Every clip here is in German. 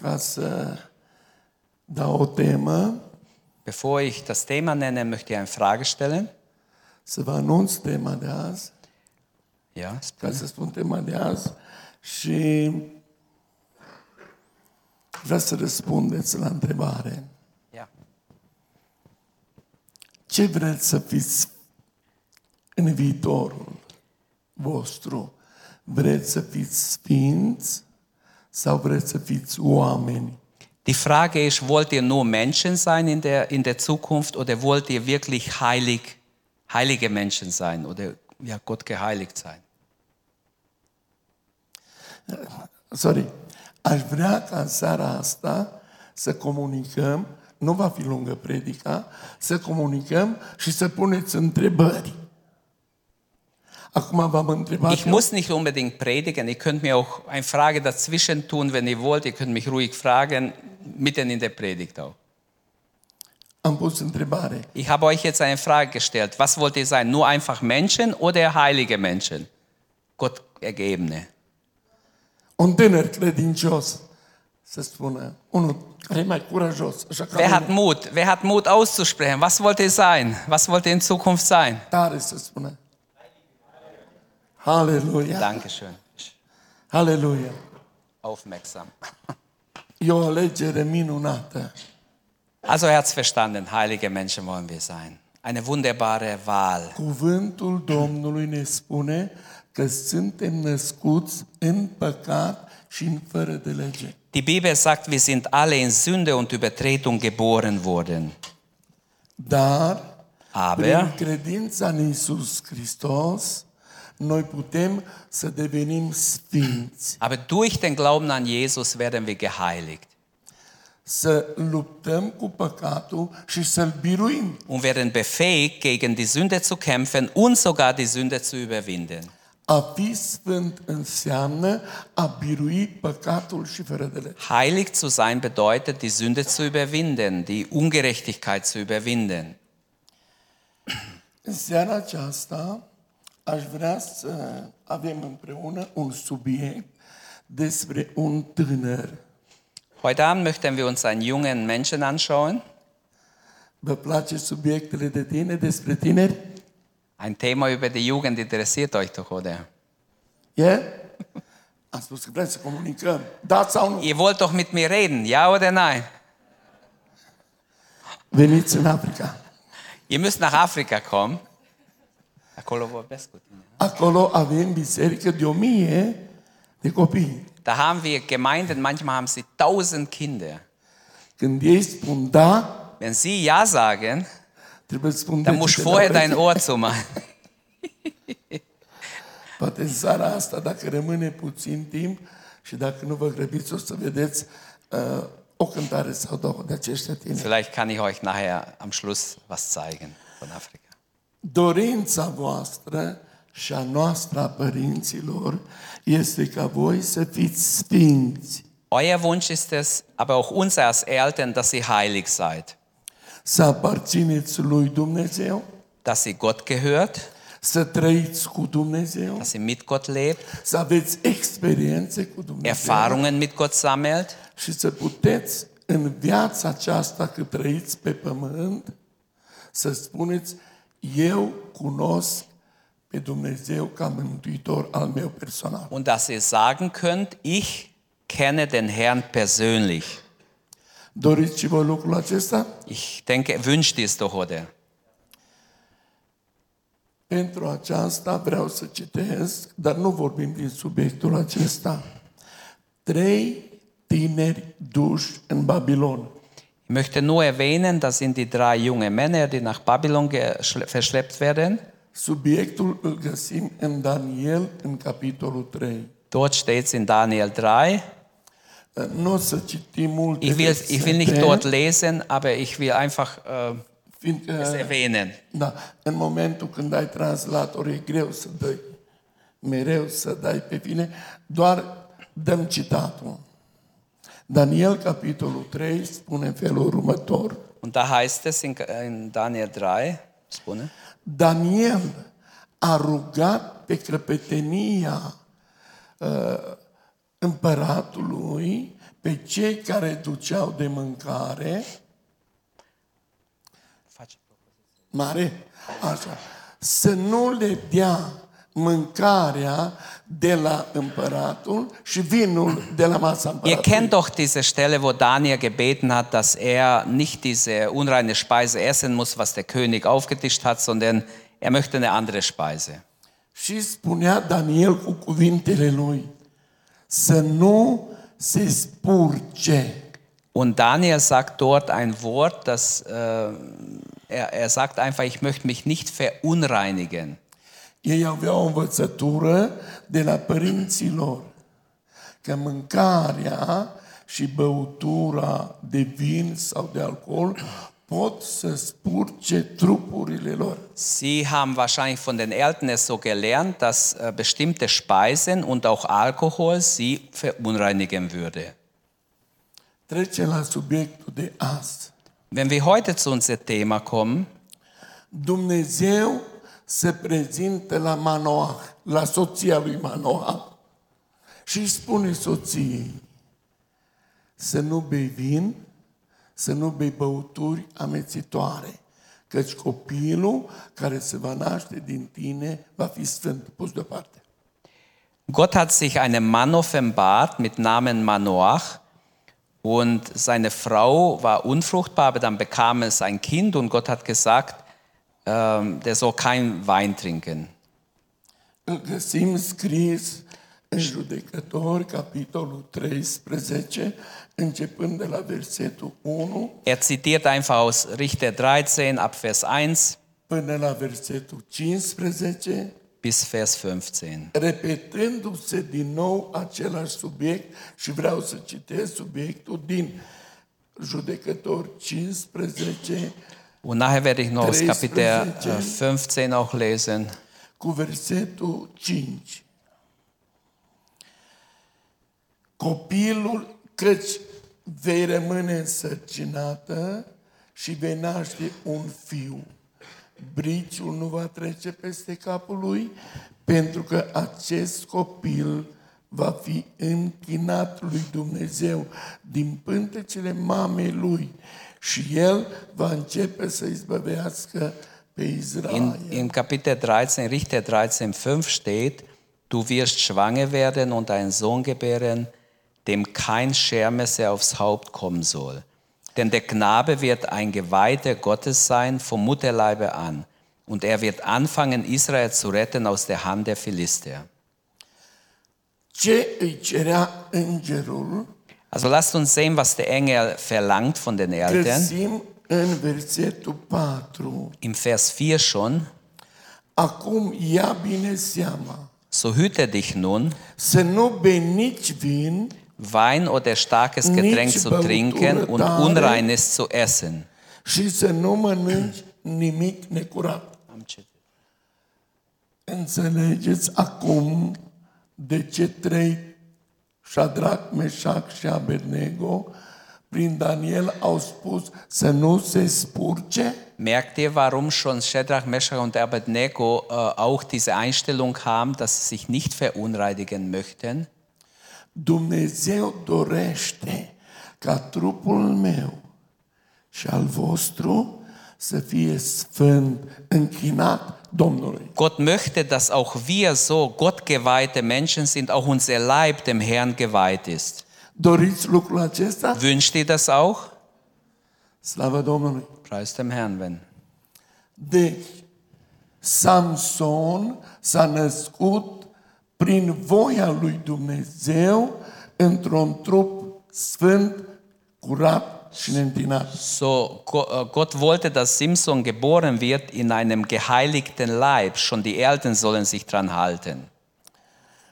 întrebare înainte ca să dau o temă, Bevor ich das Thema nenne, möchte ich eine Frage stellen. să vă anunț tema de azi, Ja, ca să spun tema de azi și vreau să răspundeți la întrebare. ja. Ce vreți să fiți în viitorul vostru? Vreți să fiți sfinți sau vreți să fiți oameni? Die Frage ist, wollt ihr nur Menschen sein in der, in der Zukunft oder wollt ihr wirklich heilig, heilige Menschen sein oder ja, Gott geheiligt sein? Sorry. Aș vrea ca în seara asta să comunicăm, nu va fi lungă predica, să comunicăm și să puneți întrebări. Ich muss nicht unbedingt predigen, ihr könnt mir auch eine Frage dazwischen tun, wenn ihr wollt. Ihr könnt mich ruhig fragen, mitten in der Predigt auch. Ich habe euch jetzt eine Frage gestellt. Was wollt ihr sein? Nur einfach Menschen oder heilige Menschen? Gott ergebene. E ca Wer hat Mut? Wer hat Mut auszusprechen? Was wollt ihr sein? Was wollt ihr in Zukunft sein? Halleluja! Dankeschön. Halleluja! Aufmerksam. O alegere minunată. Also er hat's verstanden. Heilige Menschen wollen wir sein. Eine wunderbare Wahl. Cuvântul Domnului ne spune că suntem născuți în păcat și în fără de lege. Die Bibel sagt, wir sind alle in Sünde und Übertretung geboren worden. Dar, Aber prin credința în Isus Hristos, noi putem să devenim sfinți, Aber durch den Glauben an Jesus werden wir geheiligt să luptăm cu păcatul și să-l biruim. und werden befähigt, gegen die Sünde zu kämpfen und sogar die Sünde zu überwinden. A fi sfânt înseamnă a birui păcatul și fără de lege. Heilig zu sein bedeutet, die Sünde zu überwinden, die Ungerechtigkeit zu überwinden. În seara aceasta aș vrea să avem împreună un subiect despre un tânăr. Heute Abend möchten wir uns einen jungen Menschen anschauen. Vă place subiectele de tine, despre tineri? Ein Thema über die Jugend interessiert euch doch, oder? E? Am spus că vrem să comunicăm. Da sau nu? Ihr wollt doch mit mir reden, ja oder nein? Veniți în Africa. Ihr müsst nach Afrika kommen. Acolo vorbesc cu tine. Acolo avem biserică de o mie de copii. Da haben wir Gemeinden, manchmal haben sie tausend Kinder. Când ei spun da, Wenn sie Ja sagen, trebuie să spun dann musst du vorher dein. Ohr zumachen. Poate în seara asta, dacă rămâne puțin timp și dacă nu vă grăbiți, o să vedeți uh, o cântare sau două de aceștia tineri. Vielleicht kann ich euch nachher am Schluss was zeigen von Afrika. Dorința voastră și a noastră a părinților este ca voi să fiți sfinți, Euer Wunsch ist es, aber auch unser als Eltern, dass ihr heilig seid, să aparțineți lui Dumnezeu, dass ihr Gott gehört, să trăiți cu Dumnezeu, dass ihr mit Gott lebt, să aveți experiențe cu Dumnezeu? Erfahrungen mit Gott sammelt? Și să puteți în viața aceasta cât trăiți pe pământ să spuneți und dass ihr sagen könnt, ich kenne den Herrn persönlich. Doriți și voi lucrul acesta? Ich denke, wünscht ihr es doch, oder? Pentru aceasta vreau să citesc, dar nu vorbim din subiectul acesta. Trei tineri duși în Babilon. Ich möchte nur erwähnen, das sind die drei junge Männer, die nach Babylon verschleppt werden. Subiectul îl găsim în Daniel, în capitolul 3. Dort steht es in Daniel 3. Nu o să citim multe Ich will, ich will nicht dort lesen, aber ich will einfach äh, fiindcă, es erwähnen. da, în momentul când ai translator e greu să dai, mereu să dai pe fine, doar dăm citatul. Daniel, capitolul 3, spune în felul următor. Und da heißt es in, in Daniel 3, spune, Daniel a rugat pe căpetenia uh, împăratului pe cei care duceau de mâncare. Mare, așa, să nu le dea mâncarea de la împăratul și vinul de la masa Ihr împăratului. kennt doch diese Stelle, wo Daniel gebeten hat, dass er nicht diese unreine Speise essen muss, was der König aufgetischt hat, sondern er möchte eine andere Speise. Și spunea Daniel cu cuvintele lui, să nu se spurce. Und Daniel sagt dort ein Wort, das äh, er, er sagt einfach, ich möchte mich nicht verunreinigen. Ei aveau o învățătură de la părinții lor că mâncarea și băutura de vin sau de alcool pot să spurce trupurile lor. Sie haben wahrscheinlich von den Eltern es so gelernt, dass äh, bestimmte Speisen und auch Alkohol sie verunreinigen würde. Trece la subiectul de azi. Wenn wir heute zu unserem Thema kommen, Dumnezeu se prezintă la Manoah, la soția lui Manoah și spune soției să nu bei vin, să nu bei băuturi amețitoare, căci copilul care se va naște din tine va fi sfânt. Pus deoparte. Gott hat sich einem Mann offenbart mit Namen Manoach und seine Frau war unfruchtbar, aber dann bekam es ein Kind und Gott hat gesagt, ähm, der soll kein Wein trinken. Îl găsim scris în judecători, capitolul 13, începând de la versetul 1 Er zitiert einfach aus Richter 13 ab Vers 1 până la versetul 15, bis Vers 15. repetându-se din nou același subiect și vreau să citesc subiectul din judecători 15 Und nachher werde ich noch aus 13. Kapitel äh, 15 auch lesen. cu versetul 5. Copilul, căci vei rămâne însărcinată și vei naște un fiu. Briciul nu va trece peste capul lui, pentru că acest copil va fi închinat lui Dumnezeu din pântecele mamei lui și el va începe să izbăvească pe Israel. In, in Kapitel 13, Richter 13, 5 steht, du wirst schwanger werden und einen Sohn gebären, dem kein Schermesser aufs Haupt kommen soll. Denn der Knabe wird ein Geweihter Gottes sein vom Mutterleibe an. Und er wird anfangen, Israel zu retten aus der Hand der Philister. Ce îi cerea îngerul, Also lasst uns sehen, was der Engel verlangt von den Eltern. găsim în versetul 4. Im Vers 4 schon. Acum ia bine seama, So hüte dich nun, Wein oder starkes Getränk zu trinken und Unreines zu essen. Înțelegeți acum de ce trei Shadrach, Meșac și Abednego prin Daniel au spus să nu se spurce? Merkt ihr, warum schon Shadrach, Meshach und Abednego äh, auch diese Einstellung haben, dass sie sich nicht verunreinigen möchten? Dumnezeu dorește ca trupul meu și al vostru să fie sfânt, închinat Domnului. Gott möchte, dass auch wir so gottgeweihte Menschen sind, auch unser Leib dem Herrn geweiht ist. Doriți lucrul acesta? Wünscht ihr das auch? Slavă Domnului! Preis dem Herrn, wenn. Deci, Samson s-a născut prin voia lui Dumnezeu într-un trup sfânt, curat. So, äh, Gott wollte, dass Simson geboren wird in einem geheiligten Leib. Schon die Eltern sollen sich dran halten.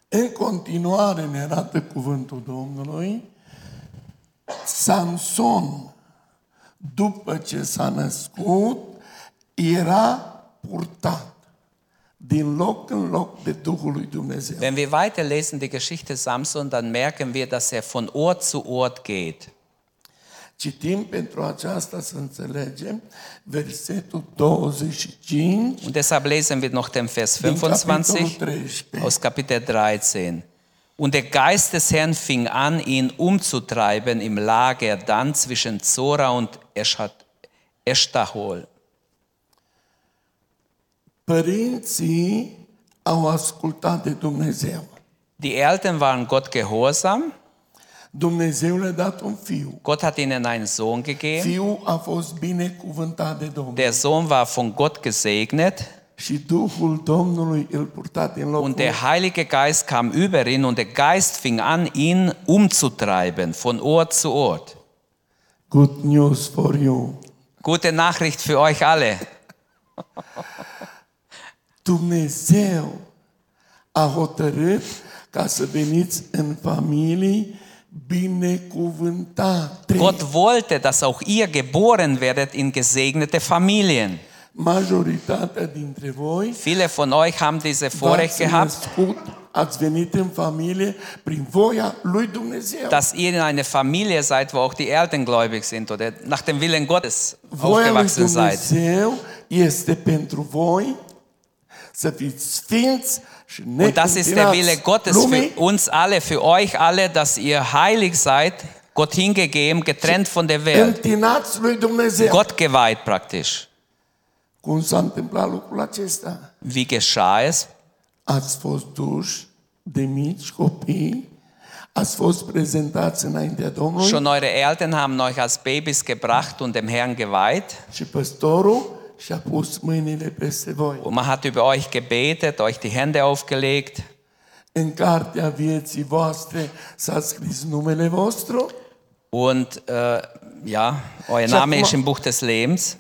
În continuare ne arată cuvântul Domnului, Samson, după ce s-a născut, era purtat din loc în loc de Duhul lui Dumnezeu. Wenn wir weiterlesen die Geschichte Samson, dann merken wir, dass er von Ort zu Ort geht. Citim pentru aceasta să înțelegem versetul 25 Und deshalb lesen wir noch den Vers din capitolul 25 13. aus Kapitel 13. Und der Geist des Herrn fing an, ihn umzutreiben im Lager dann zwischen Zora und Eschat- Eștahol. Părinții au ascultat de Dumnezeu. Die Eltern waren Gott gehorsam. Dumnezeu le-a dat un fiu. Gott hat ihnen einen Sohn gegeben. Fiul a fost binecuvântat de Domnul. Der Sohn war von Gott gesegnet Și Duhul Domnului îl purta din locul und der Heilige Geist kam über ihn und der Geist fing an, ihn umzutreiben von Ort zu Ort. Good news for you. Gute Nachricht für euch alle. Dumnezeu a hotărât ca să veniți în familii binecuvântate. Gott wollte, dass auch ihr geboren werdet in gesegnete Familien. Majoritatea dintre voi Viele von euch haben diese Vorrecht gehabt, născut, ați venit în familie prin voia lui Dumnezeu. dass ihr in eine Familie seid, wo auch die Eltern gläubig sind oder nach dem Willen Gottes Voia lui aufgewachsen seid. Dumnezeu este pentru voi să fiți sfinți Und das ist der Wille Gottes für uns alle, für euch alle, dass ihr heilig seid, Gott hingegeben, getrennt von der Welt. Gott geweiht praktisch. Wie geschah es? Ați fost duși de mici copii, ați fost prezentați înaintea Domnului Schon eure Eltern haben euch als Babys gebracht und dem Herrn geweiht. și păstorul Und man hat über euch gebetet, euch die Hände aufgelegt. În cartea vieții voastre s-a scris numele vostru Und äh, ja, euer Name ist im Buch des Lebens.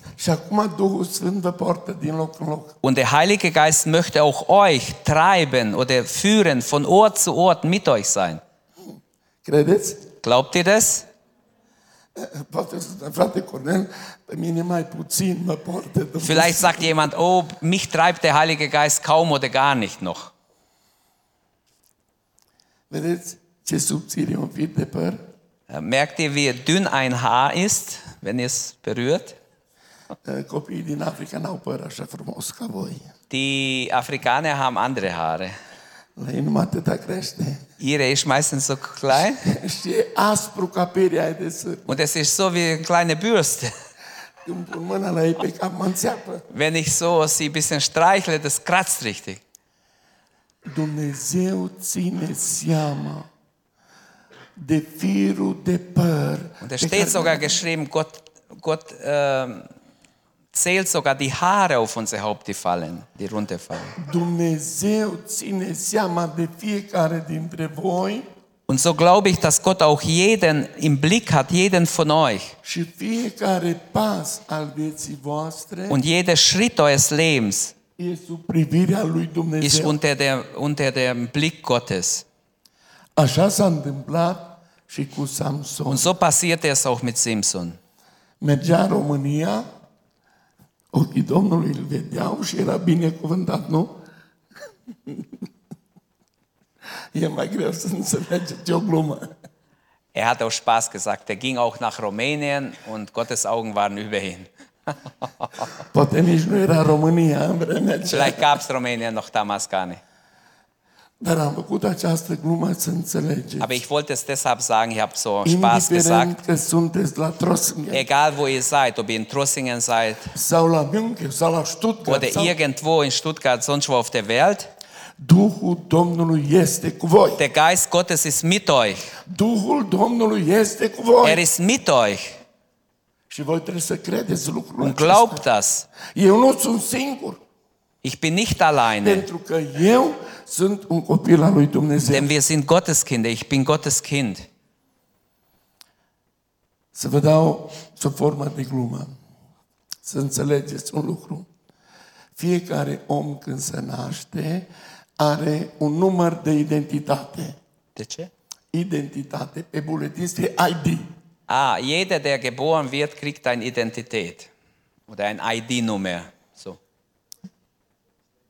Und der Heilige Geist möchte auch euch treiben oder führen, von Ort zu Ort mit euch sein. Glaubt ihr das? Poate să frate Cornel, pe mine mai puțin mă poartă Dumnezeu. Vielleicht sagt jemand, oh, mich treibt der Heilige Geist kaum oder gar nicht noch. Vedeți ce subțire e un fir de păr? Merkt ihr, wie dünn ein Haar ist, wenn ihr es berührt? Eh, Copiii din Africa n-au păr așa frumos ca voi. Die Afrikaner haben andere Haare. La ei numai atâta crește. Ihre ist meistens so klein și e aspru ca peria aia de sâr. und es ist so wie eine kleine Bürste. Când pun mâna la ei pe cap, mă înțeapă. Wenn ich so sie ein bisschen streichle, das kratzt richtig. Dumnezeu ține seama de firul de păr. Und pe steht sogar geschrieben, Gott, Gott ähm, zählt sogar die Haare auf unser Haupt, die fallen, die runterfallen. Dumnezeu ține seama de fiecare dintre voi Und so glaube ich, dass Gott auch jeden im Blick hat, jeden von euch. Und jeder Schritt eures Lebens e ist unter, der, unter dem Blick Gottes. Und so passierte es auch mit Simson. Mergea România, ochii Domnului îl vedeau și era binecuvântat, nu? E mai greu să înțelegeți, e o glumă. Er hat auch Spaß gesagt. Er ging auch nach Rumänien und Gottes Augen waren über ihn. Poate nici nu era România în vremea aceea. Vielleicht gab es Rumänien noch damals gar nicht. Dar am făcut această glumă să înțelegeți. Aber ich wollte es deshalb sagen, ich habe so Spaß gesagt. Că sunteți la Trossingen Egal wo ihr seid, ob ihr in Trossingen seid sau la München sau la Stuttgart oder sau... irgendwo in Stuttgart, sonst wo auf der Welt, Duhul Domnului este cu voi. der Geist Gottes ist mit euch. Duhul Domnului este cu voi. Er ist mit euch. Și voi trebuie să credeți lucrul Und glaubt das. Eu nu sunt singur. Ich bin nicht alleine, Pentru că eu sunt un copil al lui Dumnezeu. denn wir sind Gottes Kinder. Ich bin Gottes Kind. Să vă dau o formă de glumă. Să înțelegeți un lucru. Fiecare om când se naște are un număr de identitate. De ce? Identitate. Pe buletin scrie ID. Ah, jeder, der geboren wird, kriegt eine Identität oder ein ID-Nummer. So.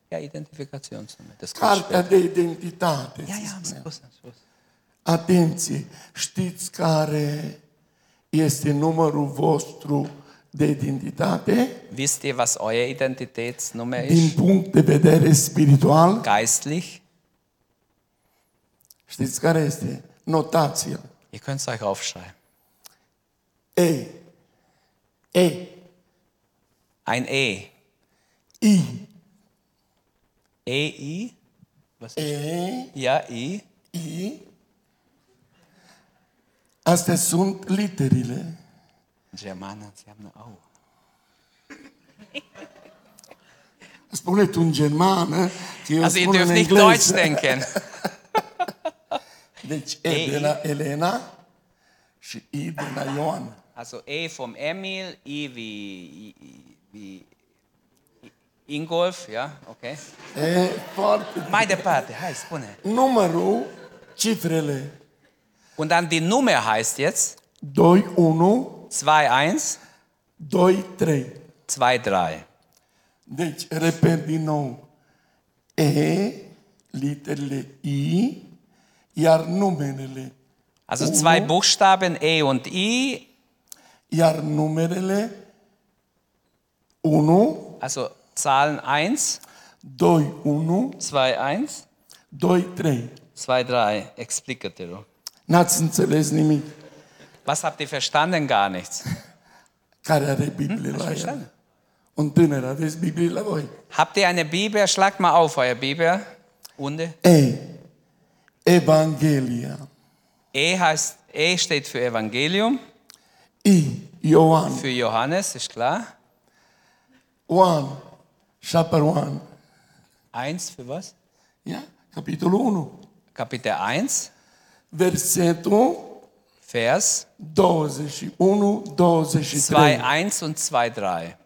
Ja, Identifikationsnummer. Das kommt Cartea de identitate. Ja, se ja, am. Schluss, am Schluss. Atenție! Știți care este numărul vostru de identitate? Wisst ihr, was euer Identitätsnummer Din ist? punct de vedere spiritual, Geistlich? Știți care este? Notația. Ihr könnt es euch aufschreiben. E. E. Ein E. I. E, I. Was ist? E. Ja, I. I. Astea sunt literile. Germanen, sie haben eine Au. Spune tu în germană, că eu Also ihr spun în dürft nicht Deutsch engleză. denken. Deci E E. de la Elena și I de la Ioan. Also E vom Emil, I wie, wie Ingolf, ja, okay. E foarte... Mai departe, hai, spune. Numărul, cifrele Und dann die Nummer heißt jetzt 2, 1, 2, 1, 2, 3. 2, 3. Deci, repet din nou. E, literele I, iar numerele. Also Uno. zwei Buchstaben E und I, Iar numerele 1, also Zahlen 1, 2, 1, 2, 1, 2, 3. 2, 3. Explică-te, rog. N-ați înțeles nimic. Was habt ihr verstanden? Gar nichts. Care are Biblie la el? Un tânăr, aveți Biblie la voi? Habt ihr eine Bibel? Schlagt mal auf, euer Bibel. Unde? E, Evanghelia. E heißt, E steht für Evangelium, I, Ioan. für Johannes, ist klar. 1, chapter 1. 1 für was? Ia? Capitolul 1. Kapitel 1, Versetul Vers 21, 2, 23. 1 und 2, 3.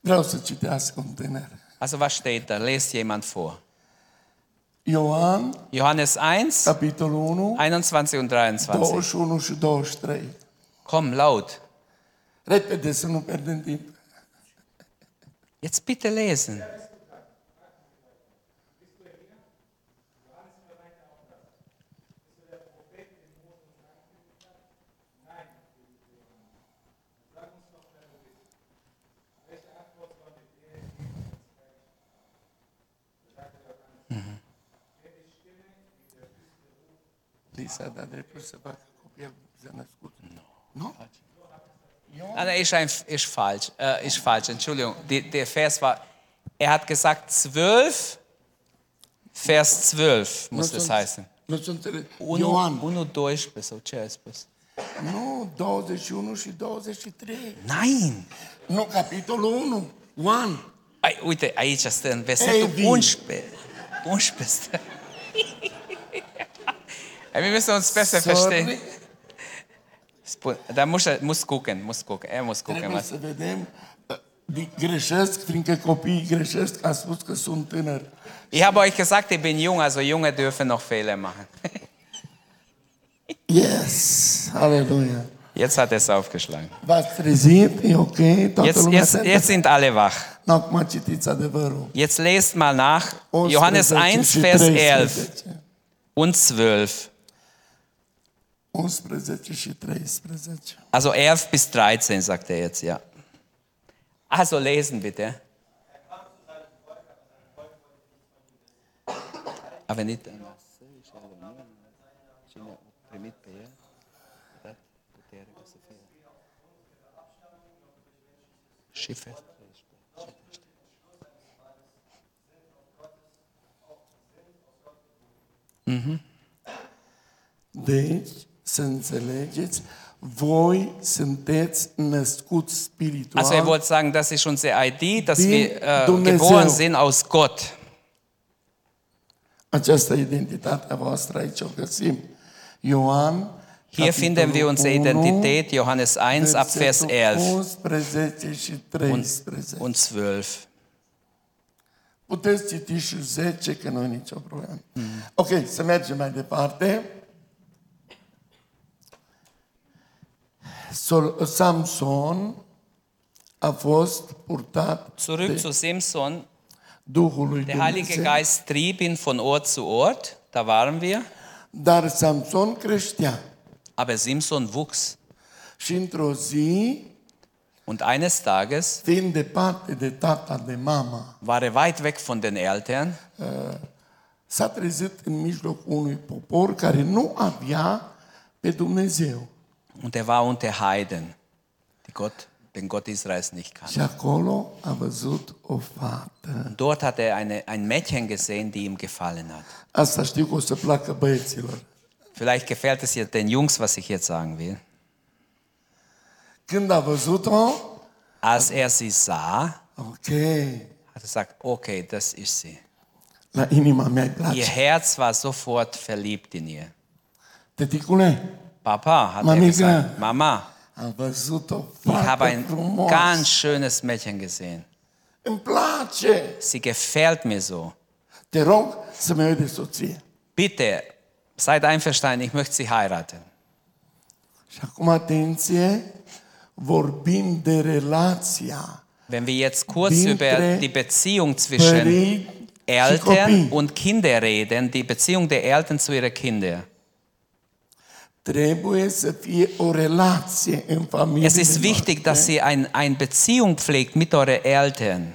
Vreau să citească un tânăr. Also was steht da? Lest jemand vor. Ioan, Johannes 1, capitolul 1, 21 und 23. 21 și 23. Komm, laut. Repede să nu pierdem timp. Jetzt bitte lesen. Li s-a dat dreptul să facă copil s-a născut. Nu? Ah, nein, ist, ein, ist falsch. Äh, ist falsch, Entschuldigung. Die, der Vers war, er hat gesagt 12, Vers 12 muss das heißen. Nu sunt înțeles. 1, Ioan. 1, 12 sau ce ai spus? Nu, 21 și 23. Nein! Nu, capitolul 1. Ioan. Ei, uite, aici stă în versetul Evi. 11. 11 stă. Ey, wir müssen uns besser verstehen. Spun, da muss er muss gucken, muss gucken. Er muss gucken. Trebuie să vedem. uh, Greșesc, fiindcă copiii greșesc, a spus că sunt tânăr. Ich habe euch gesagt, ich bin jung, also Junge dürfen noch Fehler machen. Yes, aleluia. Jetzt hat er es aufgeschlagen. Trezit, e ok, toată Jetzt, lumea jetzt, jetzt sind alle wach. Nu, acum citiți adevărul. Jetzt lest mal nach. 11 Johannes 1, și Vers 11 13. und 12. 11 și 13. Also 11 bis 13, sagt er jetzt, ja. Also lesen bitte. A venit cine a primit pe el, a dat putere ca să fie. Și vers 13. Deci, să înțelegeți, voi sunteți născuți spiritual. Also er wollte sagen, das ist unsere ID, dass wir äh, geboren sind aus Gott. Această identitate voastră aici o găsim. Ioan, Hier finden wir unsere capitolul 1, Identität, Johannes 1 ab Vers versetul 11 11 și 13. und 12. Puteți citi și 10, că nu e nicio problemă. Ok, să mergem mai departe. Samson a fost purtat Zurück zu Simson. Duhului Der Heilige Geist trieb ihn von Ort zu Ort, da waren wir. dar Samson creștea. Aber Simson wuchs. Și într-o zi, Und eines Tages fiind departe de tata, de mama, war er weit weg von den Eltern. s-a trezit în mijlocul unui popor care nu avea pe Dumnezeu. Und er war unter Heiden, die Gott, den Gott Israels nicht kannte. Und dort hat er eine, ein Mädchen gesehen, die ihm gefallen hat. Băieților. Vielleicht gefällt es jetzt den Jungs, was ich jetzt sagen will. Als er sie sah, ok, hat er gesagt, okay, das ist sie. Ihr. Herz war sofort verliebt in ihr. Tăticule, Papa, hat er gesagt, Mama, ich habe ein ganz schönes Mädchen gesehen. Sie gefällt mir so. Bitte, seid einverstanden, ich möchte sie heiraten. Wenn wir jetzt kurz über die Beziehung zwischen Eltern und Kinder reden, die Beziehung der Eltern zu ihren Kindern. Trebuie să fie o relație în familie. Es ist wichtig, dass ihr ein, eine Beziehung pflegt mit euren Eltern.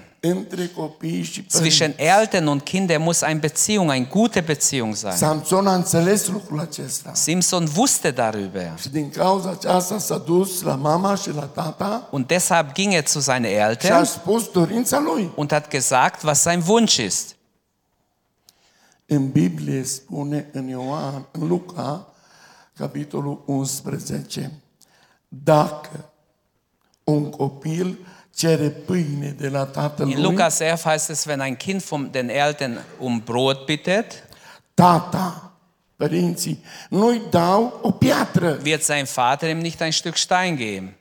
Zwischen Eltern und Kindern muss eine Beziehung, eine gute Beziehung sein. Samson a înțeles lucrul acesta. Simson wusste darüber. Și din cauza aceasta s-a dus la mama și la tata Und deshalb ging er zu seinen și a Eltern spus dorința lui. und hat gesagt, was sein Wunsch ist. În Biblie spune în Ioan, în Luca, capitolul 11, dacă un copil cere pâine de la tatăl In lui, Lukas 11 heißt es, wenn ein Kind von den Eltern um Brot bittet, tata, părinții, nu-i dau o piatră. wird sein Vater ihm nicht ein Stück Stein geben.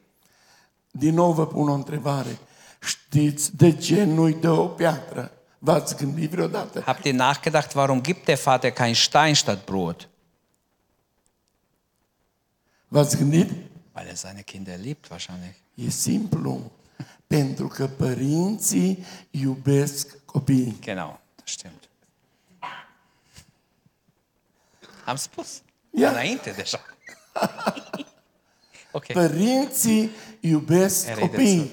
Din nou vă pun o întrebare. Știți de ce nu-i dă o piatră? V-ați gândit vreodată? Habt ihr nachgedacht, warum gibt der Vater kein Stein statt Brot? V-ați gândit? Weil er seine Kinder liebt wahrscheinlich. E simplu. Pentru că părinții iubesc copiii. Genau, das stimmt. Am spus. Ja. Înainte deja. ok. Părinții iubesc copiii.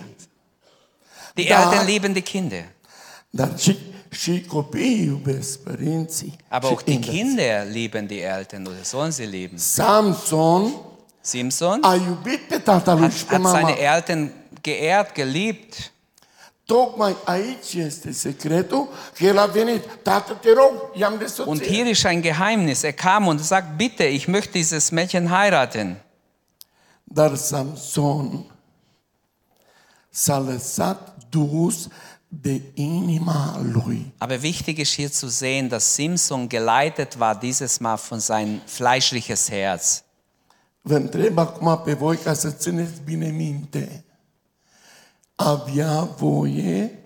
Die Da. Eltern lieben die Kinder. Dar și, și copiii iubesc părinții. Aber auch die. Kinder lieben die Eltern oder sollen sie lieben. Samson Simson hat, hat seine Eltern geehrt, geliebt. Und hier ist ein Geheimnis. Er kam und sagt, bitte, ich möchte dieses Mädchen heiraten. Dar Samson s-a lăsat dus de inima lui. Aber wichtig ist hier zu sehen, dass Simson geleitet war dieses Mal von sein fleischliches Herz. Vă întreb acum pe voi ca să țineți bine minte. Avea voie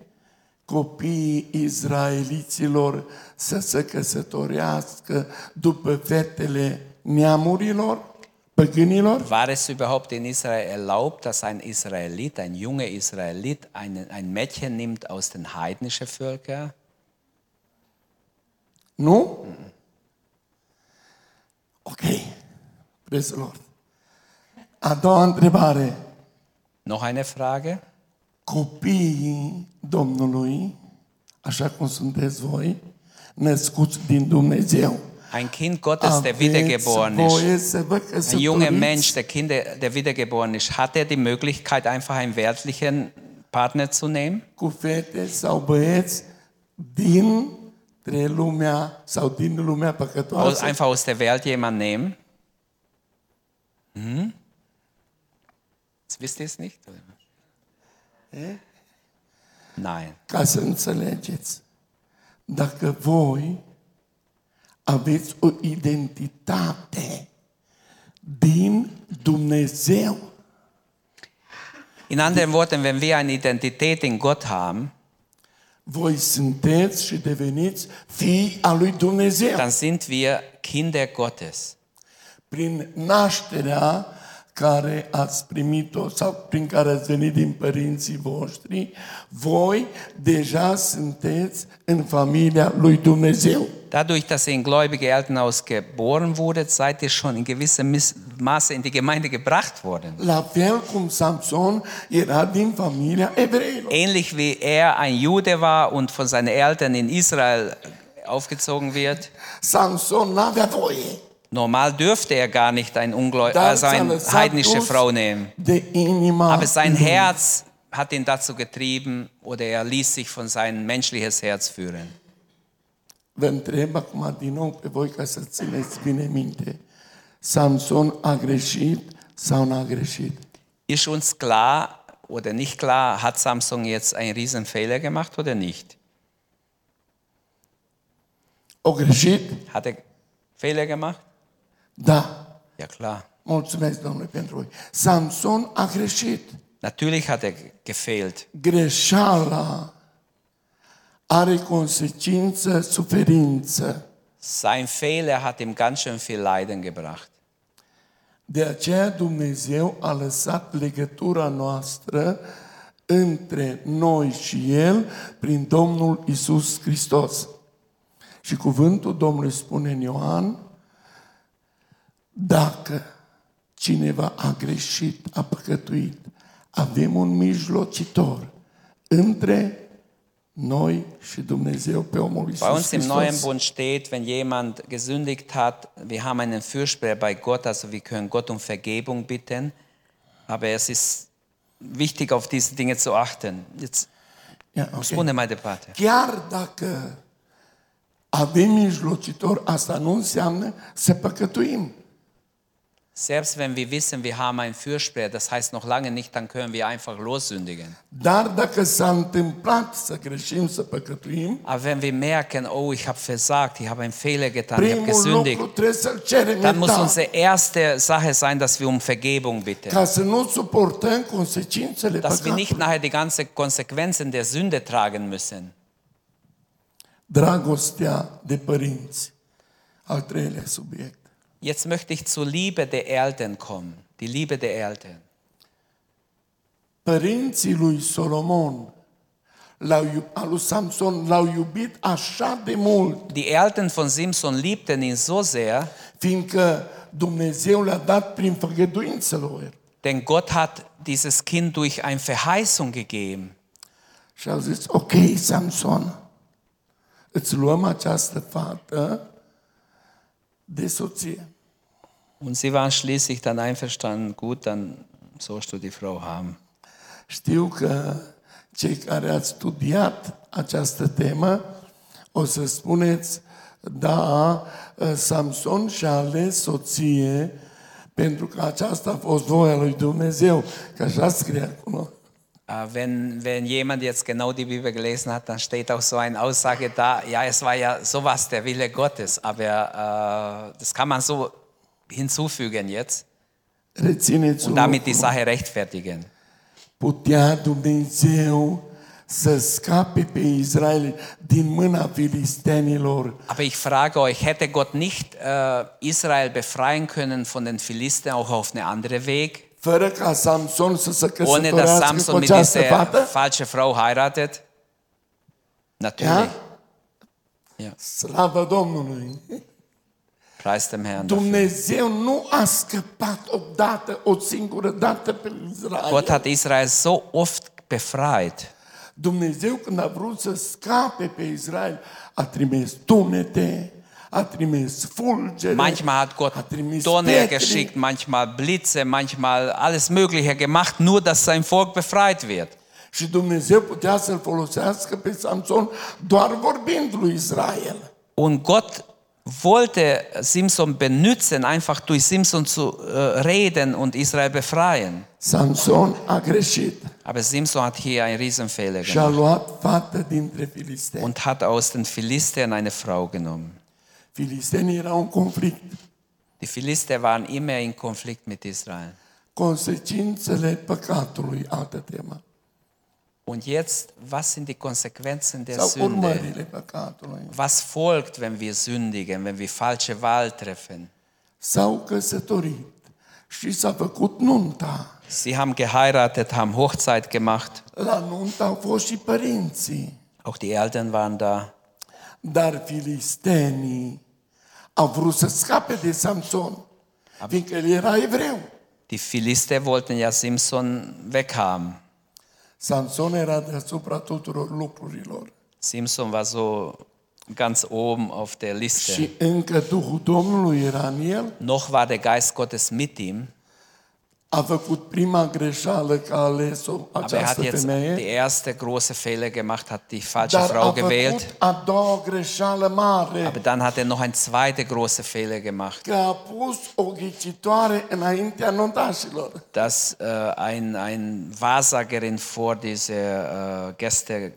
copiii izraeliților să se căsătorească după fetele neamurilor, păgânilor? War es überhaupt in Israel erlaubt, dass ein Israelit, ein junger Israelit, ein, ein Mädchen nimmt aus den heidnischen Völkern? Nu? Ok. Praise the Lord. A doua întrebare. Noch eine Frage? Copiii Domnului, așa cum sunteți voi, născuți din Dumnezeu, Ein Kind Gottes, der wiedergeboren ist, ein junger Mensch, der Kinder, der wiedergeboren ist, hat er die Möglichkeit, einfach einen weltlichen Partner zu nehmen? Aus, einfach aus der Welt jemanden nehmen? Hm? Jetzt wisst ihr es nicht? oder? Nein. Ca să înțelegeți, dacă voi aveți o identitate din Dumnezeu, In anderen Worten, wenn wir eine Identität in Gott haben, voi sunteți și deveniți fii al lui Dumnezeu. dann sind wir Kinder Gottes. Prin nașterea care ați primit-o sau prin care ați venit din părinții voștri, voi deja sunteți în familia lui Dumnezeu. Dadurch, dass ihr in gläubige Elternhaus geboren wurdet, seid ihr schon in gewissem Maße in die Gemeinde gebracht worden. La fel cum Samson era din familia evreilor. Ähnlich wie er ein Jude war und von seinen Eltern in Israel aufgezogen wird. Samson n-avea voie. Normal dürfte er gar nicht ein Ungläu Dar also s-a eine lăsat heidnische Frau nehmen. Aber sein. Herz hat ihn dazu getrieben oder er ließ sich von sein menschliches Herz führen. Vă întreb acum din nou pe voi ca să țineți bine minte. Samson a greșit sau n-a greșit? Ist uns klar oder nicht klar, hat Samson jetzt einen riesen Fehler gemacht oder nicht? O greșit? Hat er Fehler gemacht? Da. Ja klar. Mulțumesc, Domnule, pentru voi. Samson a greșit. Natürlich hat er gefehlt. Greșeala are consecință, suferință. Sein Fehler hat ihm ganz schön viel Leiden gebracht. De aceea Dumnezeu a lăsat legătura noastră între noi și El prin Domnul Isus Hristos. Și cuvântul Domnului spune în Ioan, dacă cineva a greșit, a păcătuit, avem un mijlocitor între noi și Dumnezeu pe omul Bei Isus uns im Neuen. Bund steht, wenn jemand gesündigt hat, wir haben einen Fürsprecher bei Gott, also wir können Gott um Vergebung bitten. Aber es ist wichtig, auf diese Dinge zu achten. Jetzt Ia, ok. spune mai departe. Chiar dacă avem mijlocitor, asta nu înseamnă să păcătuim. Selbst wenn wir wissen, wir haben einen Fürsprecher, das heißt noch lange nicht, dann können wir einfach lossündigen. Dar dacă s-a întâmplat să greșim, să păcătuim, Aber wenn wir merken, oh, ich habe versagt, ich habe einen Fehler getan, ich habe primul gesündigt, lucru trebuie să-l cerem dann muss iertare, unsere erste Sache sein, dass wir um Vergebung bitten. ca să nu suportăm consecințele Dass wir nicht păcatului. nachher die ganzen Konsequenzen der Sünde tragen müssen. Dragostea de părinți. Al treilea subiect. Jetzt möchte ich zur Liebe der Eltern kommen. Die Liebe der Eltern. Părinții lui Solomon, al lui Samson, l-au iubit așa de mult, Die Eltern von Simson liebten ihn so sehr, fiindcă Dumnezeu le-a dat prin făgăduință lor. denn Gott hat dieses Kind durch eine Verheißung gegeben. Și au zis, ok, Samson, îți luăm această fată de soție. Und sie waren schließlich dann einverstanden, gut, dann sollst du die Frau haben. Știu că cei care ați studiat această temă o să spuneți, da, Samson și-a ales soție pentru că aceasta a fost voia lui Dumnezeu, că așa scrie acolo. Äh, Wenn, wenn jemand jetzt genau die Bibel gelesen hat, dann steht auch so eine Aussage da, ja, es war ja sowas der Wille Gottes, aber äh, das kann man so hinzufügen jetzt und damit die. Sache rechtfertigen. Putea Dumnezeu să scape pe Israel din mâna filistenilor Aber ich frage euch, hätte Gott nicht äh, Israel befreien können von den Philistern auch auf eine andere Weg, fără ca Samson să se ohne dass căsătorească Samson cu mit această dieser fată? falschen Frau heiratet? Natürlich. Ja. Slavă Domnului! Preis dem Herrn. Dafür. Dumnezeu nu a scăpat odată, o singură dată pe Israel. Gott hat Israel so oft befreit. Dumnezeu când a vrut să scape pe Israel, a trimis tunete, a trimis fulgere, Manchmal hat Gott Donner geschickt, manchmal Blitze, manchmal alles Mögliche gemacht, nur dass sein Volk befreit wird. Și Dumnezeu putea să-l folosească pe Samson doar vorbind lui Israel. Und Gott wollte Simson benützen, einfach durch Simson zu äh, reden und Israel befreien. Samson a greșit Aber Simson hat hier einen Riesenfehler gemacht und hat aus den Philistern eine Frau genommen. Filistenii erau în conflict. Die Philister waren immer in Konflikt mit Israel. Consecințele păcatului, altă temă. Und jetzt, was sind die Konsequenzen der Sau Sünde? păcatului. Was folgt, wenn wir sündigen, wenn wir falsche Wahl treffen? S-au căsătorit și s-a făcut nunta. Sie haben geheiratet, haben Hochzeit gemacht. La nuntă au fost și părinții. Auch die Eltern waren da. Dar filistenii au vrut să scape de Samson, fiindcă el era evreu. Die Philister wollten ja Simson weghaben. Samson era deasupra tuturor lucrurilor. Simson war so ganz oben auf der Liste. Noch war der Geist Gottes mit ihm, a făcut prima greșeală că a ales-o aber er hat această jetzt die femeie, erste große Fehler gemacht, hat die falsche dar Frau a gewählt. făcut a doua greșeală mare, Aber dann hat er noch ein zweiter großer Fehler gemacht, că a pus o ghicitoare înaintea notașilor. dass äh, ein, ein Wahrsagerin vor diese äh, Gäste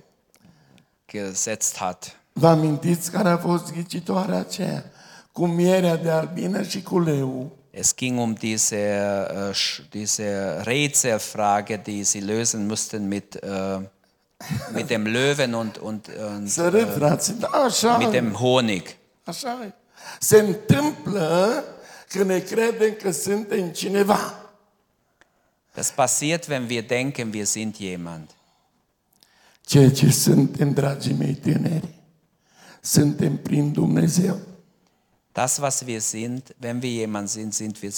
gesetzt hat. Vă amintiți care a fost ghicitoarea aceea? Cu mierea de albină și cu leu. Es ging um diese, äh, diese Rätselfrage, die sie lösen mussten mit, äh, mit dem Löwen und, und, und frații, da, așa, mit dem Honig. Se întâmplă că ne credem că suntem cineva. Das passiert, wenn wir denken, wir sind jemand. Ceea ce suntem, dragii mei tineri, suntem prin Dumnezeu. Das, was wir sind, wenn wir jemand sind, sind wir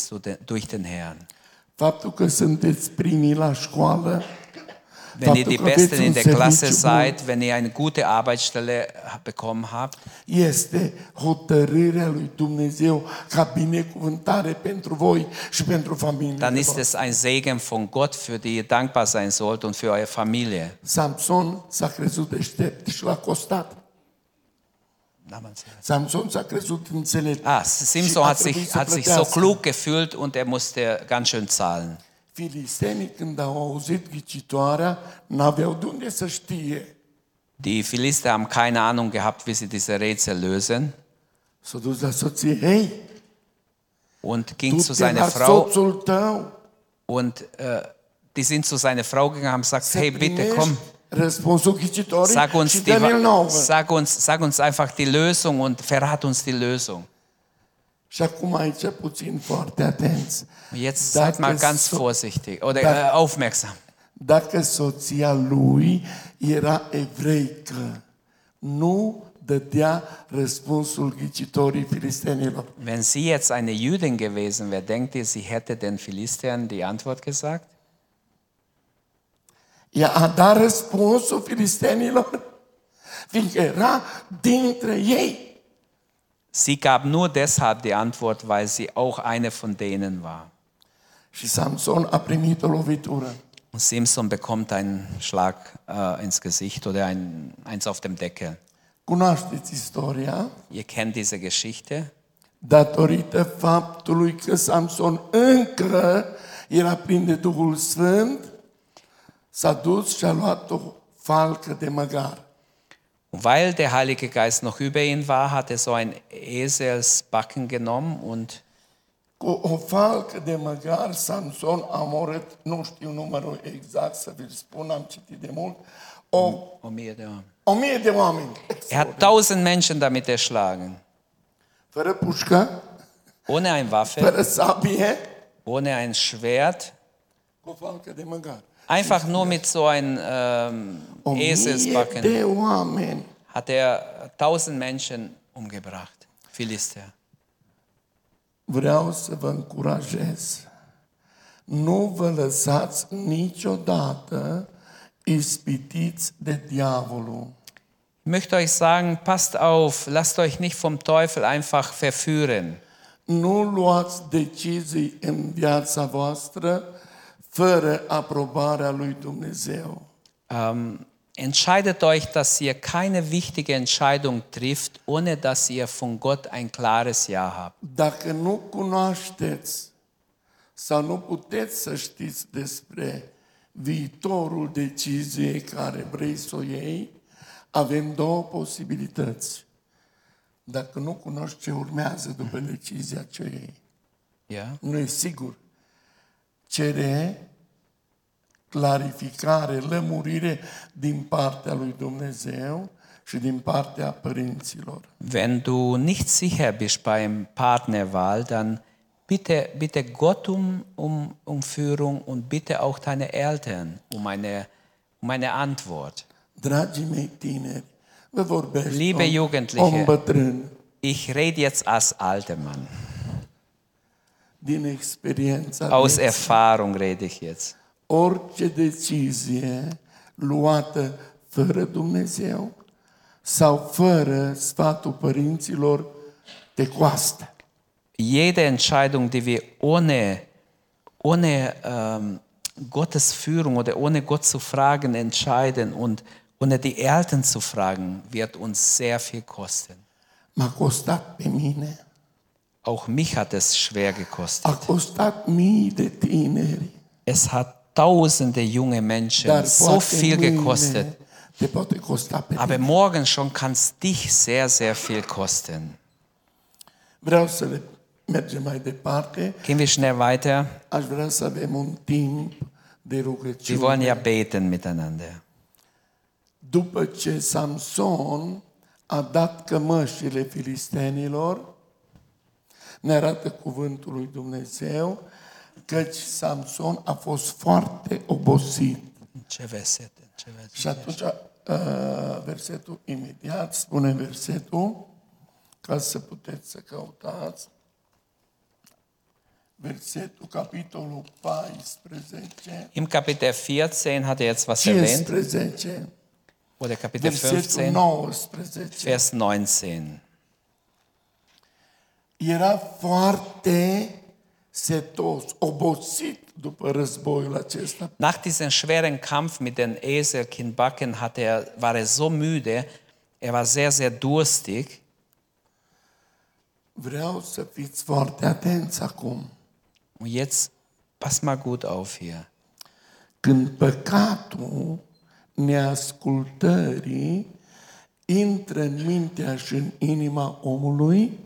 durch den Herrn. Faptul că sunteți primii la școală, Wenn ihr die Besten in der Klasse seid, wenn ihr eine gute Arbeitsstelle bekommen habt, este hotărârea lui Dumnezeu ca binecuvântare pentru voi și pentru familie. dann ist es ein Segen von Gott, für die ihr dankbar sein sollt und für eure Familie. Samson s-a crezut deștept și l-a costat. Samson s-a crezut înțelept. Ah, Simson hat sich, hat sich so klug gefühlt und er musste ganz schön zahlen. Filistenii când au auzit ghicitoarea, n-aveau de unde să știe. Die Philister haben keine Ahnung gehabt, wie sie diese Rätsel lösen S-a dus la soție, hei, und ging zu seiner Frau und äh, die sind zu seiner Frau gegangen und haben gesagt, hey, bitte komm, răspunsul ghicitorii sag uns, și die, dă-ne-l nouă. sag, uns, sag uns einfach die Lösung und verrat uns die Lösung. Și acum aici puțin foarte atenți. Jetzt seid mal ganz so- vorsichtig oder äh, aufmerksam. Dacă soția lui era evreică, nu dădea răspunsul ghicitorii filistenilor. Wenn sie jetzt eine Jüdin gewesen wäre, denkt ihr, sie hätte den Philistern die Antwort gesagt? Ea a dat răspunsul filistenilor, fiindcă era dintre ei. Sie gab nur deshalb die Antwort, weil sie auch eine von denen war. Și Samson a primit o lovitură. Und Simson bekommt einen Schlag äh, ins Gesicht oder ein, eins auf dem Deckel. Cunoașteți istoria? Ihr kennt diese Geschichte. Datorită faptului că Samson încă era plin de Duhul Sfânt, s-a dus și a luat o falcă de măgar. Und weil der Heilige Geist noch über ihn war, hat er so ein Eselsbacken genommen und Cu o falcă de măgar, Samson a omorât, nu știu numărul exact să vi-l spun, am citit de mult, o, um ihr da- o mie de oameni. er hat tausend Menschen damit erschlagen. Fără pușcă, Ohne ein Waffe, fără sabie, ohne ein Schwert, cu o falcă de măgar. Einfach nur mit so einem ähm, Eselsbacken hat er tausend Menschen umgebracht. Philister. Vreau să vă încurajez. Nu vă lăsați niciodată ispitiți de diavolul. Ich möchte euch sagen, passt auf, lasst euch nicht vom Teufel einfach verführen. Nu luați decizii în viața voastră fără aprobarea lui Dumnezeu. Ähm, entscheidet euch, dass ihr keine wichtige Entscheidung trifft, ohne dass ihr von Gott ein klares Ja habt. Dacă nu cunoașteți sau nu puteți să știți despre viitorul deciziei care vrei să o iei, avem două posibilități. Dacă nu cunoști ce urmează după decizia ce iei, Ja? nu e sigur. Cere clarificare, lămurire din partea lui Dumnezeu și din partea părinților. Wenn du nicht sicher bist beim Partnerwahl, dann bitte, bitte Gott um, um, um Führung und bitte auch deine Eltern um eine, um eine Antwort. Dragii mei tineri, vă vorbesc Liebe om, Jugendliche. om bătrân, Ich rede jetzt als alter Mann. din experiența Aus. Erfahrung rede ich jetzt. Orice decizie luată fără Dumnezeu sau fără sfatul părinților te coastă. Jede Entscheidung, die wir ohne, ohne ähm, Gottes Führung oder ohne Gott zu fragen entscheiden und ohne die Eltern zu fragen, wird uns sehr viel kosten. M-a costat pe mine, Auch mich hat es schwer gekostet. a costat mii de tineri, Es hat tausende junge Menschen so viel gekostet. Aber morgen schon kann es dich sehr, sehr viel kosten. Gehen wir schnell weiter. Wir wollen ja beten miteinander. După ce Samson a dat cămășile filistenilor, ne arată cuvântul lui Dumnezeu, căci Samson a fost foarte obosit. In Ce verset? In Ce verset? Și atunci uh, versetul imediat spune versetul, ca să puteți să căutați. Versetul, capitolul 14, Im Kapitel 14 hat er jetzt was erwähnt. 15, Oder Kapitel versetul 15, 19. Vers 19. Era foarte setos, obosit după războiul acesta. Nach diesem schweren Kampf mit den Eselkindbacken hat er, war er so müde, er war sehr, sehr durstig. Vreau să fiți foarte atenți acum. Und jetzt, pass mal gut auf hier. Când păcatul neascultării intră în mintea și în inima omului,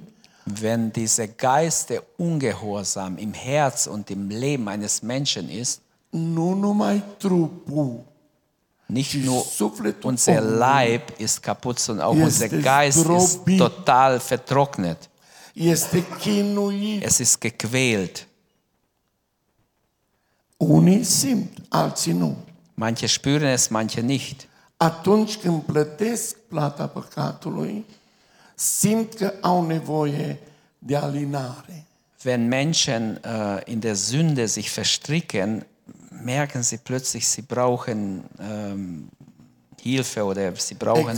Wenn dieser Geist der Ungehorsam im Herz und im Leben eines Menschen ist, nicht nur unser Leib ist kaputt, sondern auch unser Geist ist total vertrocknet. Es ist gequält. Manche spüren es, manche nicht. Atunci când plătesc plata păcatului, simt că au nevoie de alinare. Wenn Menschen äh, in der Sünde sich verstricken, merken sie plötzlich, sie brauchen ähm, Hilfe oder sie brauchen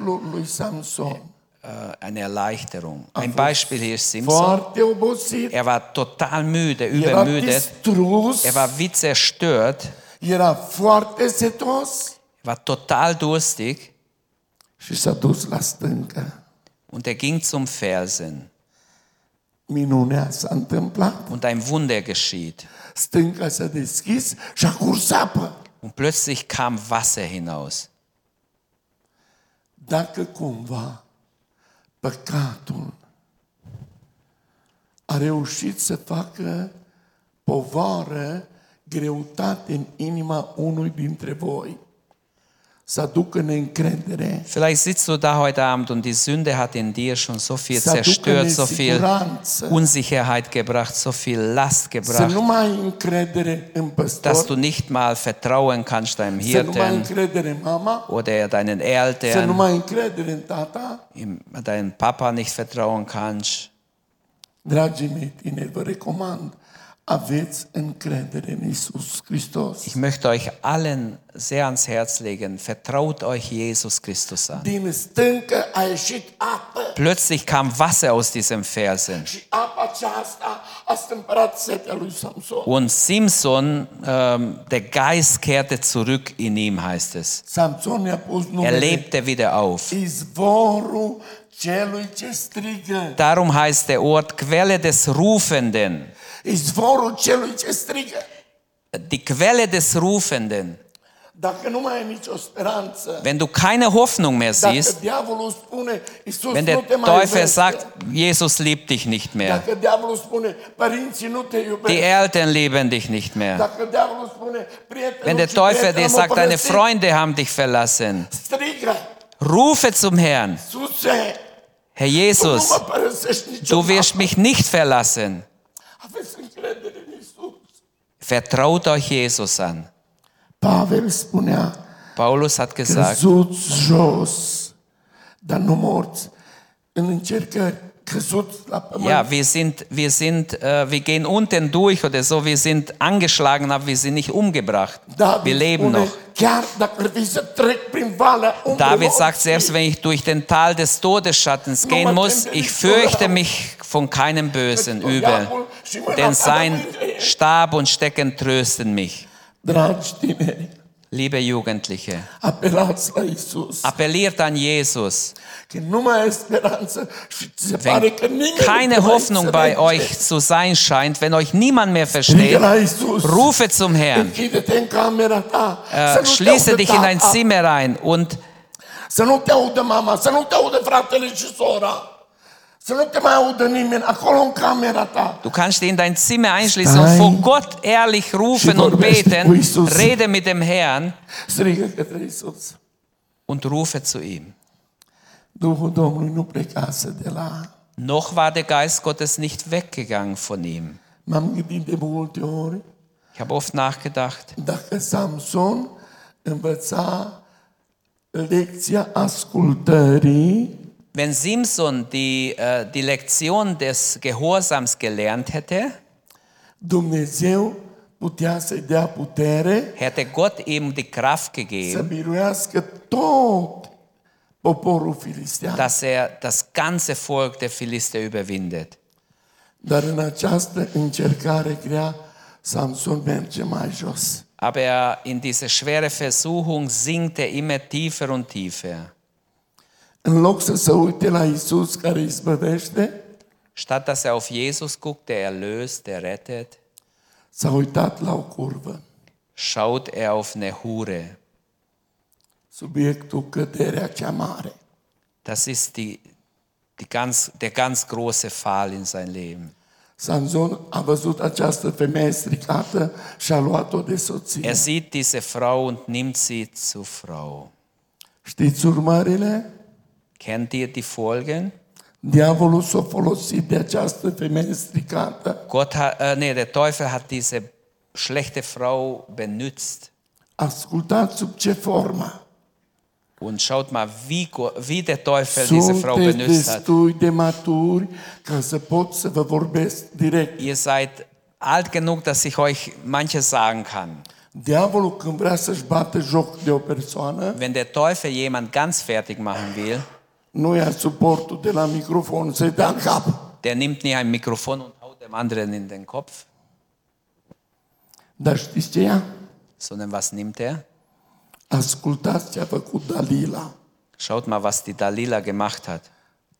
lui Samson. äh, eine Erleichterung. a Ein Beispiel hier ist Simson. Obosit, Er war total müde, übermüdet. Er war wie zerstört. era foarte setos Er war total durstig și s-a dus la stâncă. Und er ging zum Felsen. Minunea s-a întâmplat. Und ein Wunder geschieht. Stânca s-a deschis și a curs apă. Und plötzlich kam Wasser hinaus. Dacă cumva păcatul a reușit să facă povară, greutate în inima unui dintre voi, să aducă neîncredere, Vielleicht sitzt du da heute Abend und die Sünde hat in dir schon so viel zerstört, so viel Unsicherheit gebracht, so viel Last gebracht, dass du nicht mal vertrauen kannst deinem Hirten oder deinen Eltern, deinem Papa nicht vertrauen kannst. Dragii mei tineri, vă recomand, Ich möchte euch allen sehr ans Herz legen, vertraut euch Jesus Christus an. Plötzlich kam Wasser aus diesem Felsen. Samson. Und Simson, ähm, der Geist kehrte zurück in ihm, heißt es. Er lebte wieder auf. Darum heißt der Ort Quelle des Rufenden. Izvorul celui ce strigă. Die Quelle des Rufenden. Wenn du keine Hoffnung mehr siehst, spune, wenn der Teufel sagt, Jesus liebt dich nicht mehr, spune, die Eltern lieben dich nicht mehr, spune, wenn der Teufel dir sagt, deine Freunde haben dich verlassen, strigă, rufe zum Herrn, Suse, Herr Jesus, du wirst mich nicht verlassen. Aveți încredere în Isus. Vertraut euch Jesus an. Pavel spunea, Paulus hat gesagt, căzuți jos, dar nu morți, în încercări, căzuți la pământ. Ja, wir sind, wir sind, uh, wir gehen unten durch oder so, wir sind angeschlagen, aber wir sind nicht umgebracht. David Wir leben noch. David sagt, selbst wenn ich durch den Tal des Todesschattens gehen muss, ich fürchte mich von keinem bösen Übel, denn sein Stab und Stecken trösten mich. Liebe Jugendliche, appelliert an Jesus. Wenn keine Hoffnung bei euch zu sein scheint, wenn euch niemand mehr versteht, rufe zum Herrn. Äh, schließe dich in dein Zimmer ein und du kannst in dein Zimmer einschließen und vor Gott ehrlich rufen und beten. Rede mit dem Herrn und rufe zu ihm. Noch war der Geist Gottes nicht weggegangen von ihm. Ich habe oft nachgedacht, Samson învăța lecția ascultării wenn Simson die, äh, die Lektion des Gehorsams gelernt hätte, Dumnezeu putea să-i dea putere hätte Gott ihm die Kraft să gegeben, biruiască tot poporul filistean. dass er das ganze Volk der Philister überwindet. Dar în această încercare grea, Samson merge mai jos. Aber er, in diese schwere Versuchung sinkt er immer tiefer und tiefer. În loc să se uite la Isus care îi izbăvește, Statt dass er auf Jesus guckt, der erlöst, der rettet, s-a uitat la o curvă. schaut er auf eine Hure. Subiectul căderea cea mare. Das ist die, die ganz, der ganz große Fall in sein Leben. Samson a văzut această femeie stricată și a luat-o de soție. Er sieht diese Frau und nimmt sie zur Frau. Știți urmările? Kennt ihr die Folgen? Diavolul s-a folosit de această femeie stricată Gott hat, äh, nee, der Teufel hat diese schlechte Frau benutzt. Ascultați sub ce formă. Und schaut mal, wie, wie der Teufel diese Frau benutzt hat. destui de maturi ca să pot să vă vorbesc direct. Ihr seid alt genug, dass ich euch manches sagen kann. Diavolul când vrea să-și bată joc de o persoană, Wenn der Teufel jemand ganz fertig machen will, nu ia suportul de la microfon să-i dea în cap. der nimmt nicht ein Mikrofon und haut dem anderen in den Kopf, Dar știți ce ia? sondern was nimmt er? Ascultați ce a făcut Dalila. Schaut mal, was die Dalila gemacht hat.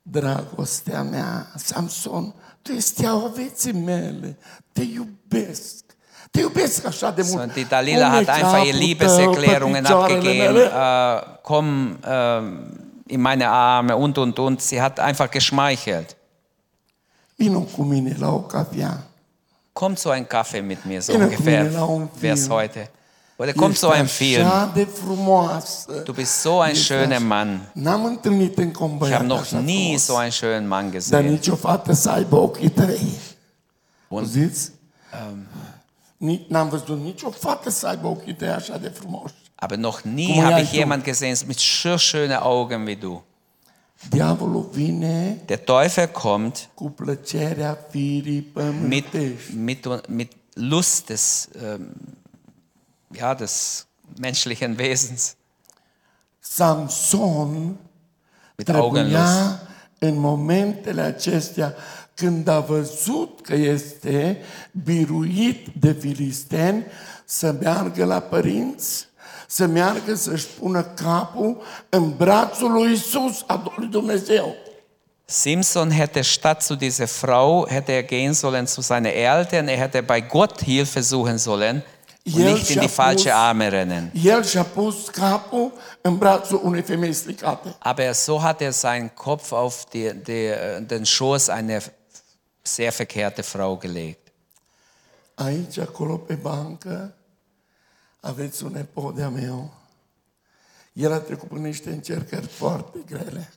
Dragostea mea, Samson, tu ești steaua vieții mele, te iubesc. Te iubesc așa de mult. und die Dalila hat einfach ihr Liebeserklärungen abgegeben. Äh, komm äh, in meine Arme und und und. Sie hat einfach geschmeichelt. Komm zu einem Kaffee mit mir, so ungefähr wäre es heute. Oder komm zu einem Film. Du bist so ein schöner Mann. Ich habe noch nie so einen schönen Mann gesehen. Und Ni- N-am văzut nicio fată să aibă ochii trei așa de frumoși. Aber noch nie habe ich jemanden gesehen mit so schönen Augen wie du. Der Teufel kommt mit, mit, mit Lust des, ähm, ja, des menschlichen Wesens, Samson mit Augenlust. în momentele acestea când a văzut că este biruit de filisteni să meargă la părinți, să meargă să-și pună capul în brațul lui Isus, a lui Dumnezeu. Simson hätte statt zu dieser Frau, hätte er gehen sollen zu seinen Eltern, er hätte bei Gott Hilfe suchen sollen und El nicht in die falsche Arme rennen. Aber so hat er seinen Kopf auf die, die, äh, den Schoß einer sehr verkehrte Frau gelegt. Aici, acolo, pe bancă, aveți un nepot de-a meu. El a trecut prin niște încercări foarte grele.